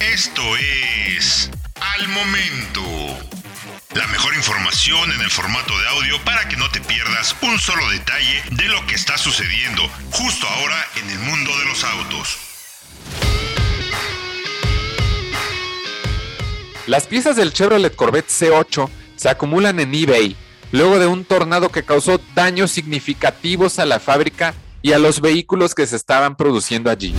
Esto es Al Momento. La mejor información en el formato de audio para que no te pierdas un solo detalle de lo que está sucediendo justo ahora en el mundo de los autos. Las piezas del Chevrolet Corvette C8 se acumulan en eBay luego de un tornado que causó daños significativos a la fábrica y a los vehículos que se estaban produciendo allí.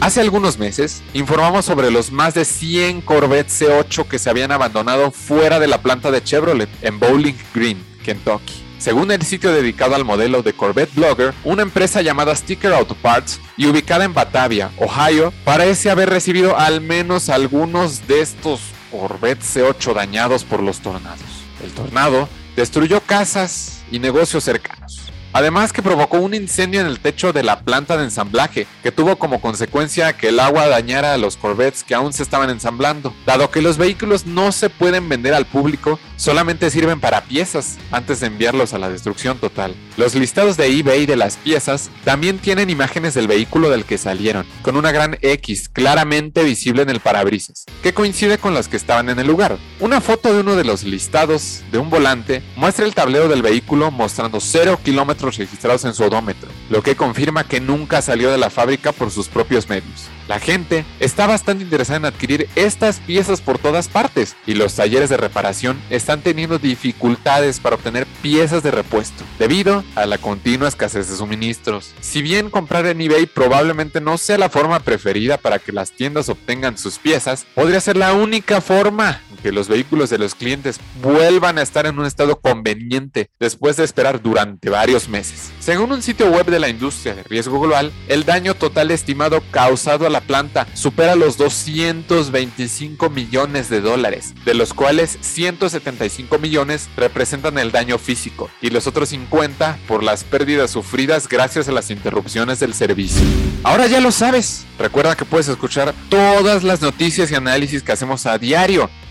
Hace algunos meses informamos sobre los más de 100 Corvette C8 que se habían abandonado fuera de la planta de Chevrolet en Bowling Green, Kentucky. Según el sitio dedicado al modelo de Corvette Blogger, una empresa llamada Sticker Auto Parts y ubicada en Batavia, Ohio, parece haber recibido al menos algunos de estos Corvette C8 dañados por los tornados. El tornado destruyó casas y negocios cercanos. Además que provocó un incendio en el techo de la planta de ensamblaje, que tuvo como consecuencia que el agua dañara a los Corvettes que aún se estaban ensamblando. Dado que los vehículos no se pueden vender al público, solamente sirven para piezas antes de enviarlos a la destrucción total. Los listados de eBay de las piezas también tienen imágenes del vehículo del que salieron, con una gran X claramente visible en el parabrisas, que coincide con las que estaban en el lugar. Una foto de uno de los listados de un volante muestra el tablero del vehículo mostrando 0 kilómetros registrados en su odómetro, lo que confirma que nunca salió de la fábrica por sus propios medios. La gente está bastante interesada en adquirir estas piezas por todas partes y los talleres de reparación están teniendo dificultades para obtener piezas de repuesto debido a la continua escasez de suministros. Si bien comprar en eBay probablemente no sea la forma preferida para que las tiendas obtengan sus piezas, podría ser la única forma que los vehículos de los clientes vuelvan a estar en un estado conveniente después de esperar durante varios meses. Según un sitio web de la industria de riesgo global, el daño total estimado causado a la planta supera los 225 millones de dólares, de los cuales 175 millones representan el daño físico y los otros 50 por las pérdidas sufridas gracias a las interrupciones del servicio. Ahora ya lo sabes, recuerda que puedes escuchar todas las noticias y análisis que hacemos a diario